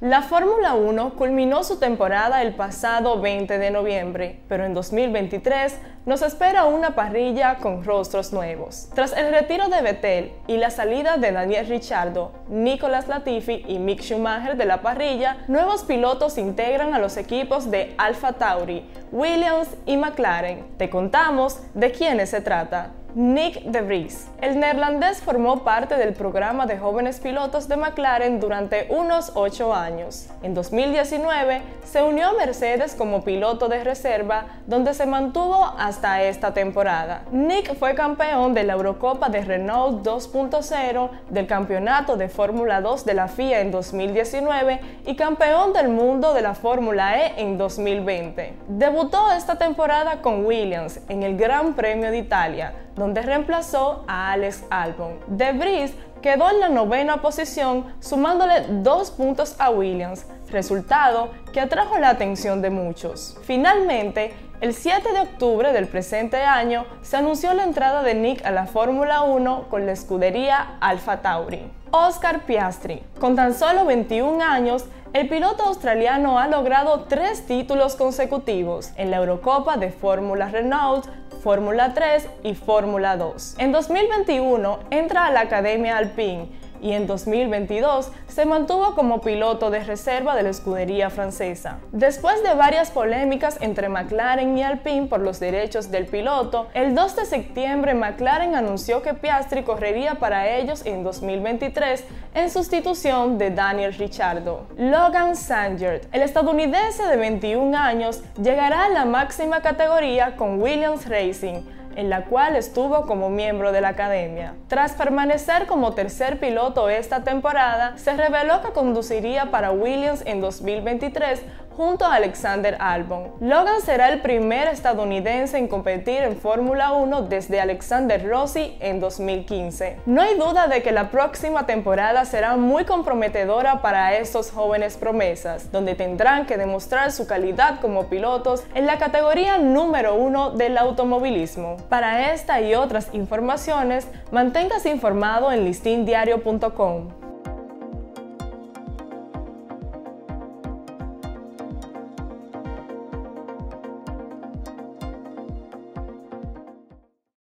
La Fórmula 1 culminó su temporada el pasado 20 de noviembre, pero en 2023 nos espera una parrilla con rostros nuevos. Tras el retiro de Vettel y la salida de Daniel Ricciardo, Nicolas Latifi y Mick Schumacher de la parrilla, nuevos pilotos integran a los equipos de Alfa Tauri, Williams y McLaren. Te contamos de quiénes se trata. Nick de Vries. El neerlandés formó parte del programa de jóvenes pilotos de McLaren durante unos ocho años. En 2019 se unió a Mercedes como piloto de reserva, donde se mantuvo hasta esta temporada. Nick fue campeón de la Eurocopa de Renault 2.0, del Campeonato de Fórmula 2 de la FIA en 2019 y campeón del mundo de la Fórmula E en 2020. Debutó esta temporada con Williams en el Gran Premio de Italia, donde reemplazó a Alex Albon. De Vries quedó en la novena posición sumándole dos puntos a Williams, resultado que atrajo la atención de muchos. Finalmente, el 7 de octubre del presente año se anunció la entrada de Nick a la Fórmula 1 con la escudería Alfa Tauri. Oscar Piastri, con tan solo 21 años, el piloto australiano ha logrado tres títulos consecutivos en la Eurocopa de Fórmula Renault, Fórmula 3 y Fórmula 2. En 2021 entra a la Academia Alpine y en 2022 se mantuvo como piloto de reserva de la escudería francesa. Después de varias polémicas entre McLaren y Alpine por los derechos del piloto, el 2 de septiembre McLaren anunció que Piastri correría para ellos en 2023 en sustitución de Daniel Ricciardo. Logan Sanger, el estadounidense de 21 años, llegará a la máxima categoría con Williams Racing en la cual estuvo como miembro de la academia. Tras permanecer como tercer piloto esta temporada, se reveló que conduciría para Williams en 2023 junto a Alexander Albon. Logan será el primer estadounidense en competir en Fórmula 1 desde Alexander Rossi en 2015. No hay duda de que la próxima temporada será muy comprometedora para estos jóvenes promesas, donde tendrán que demostrar su calidad como pilotos en la categoría número uno del automovilismo. Para esta y otras informaciones, manténgase informado en listindiario.com.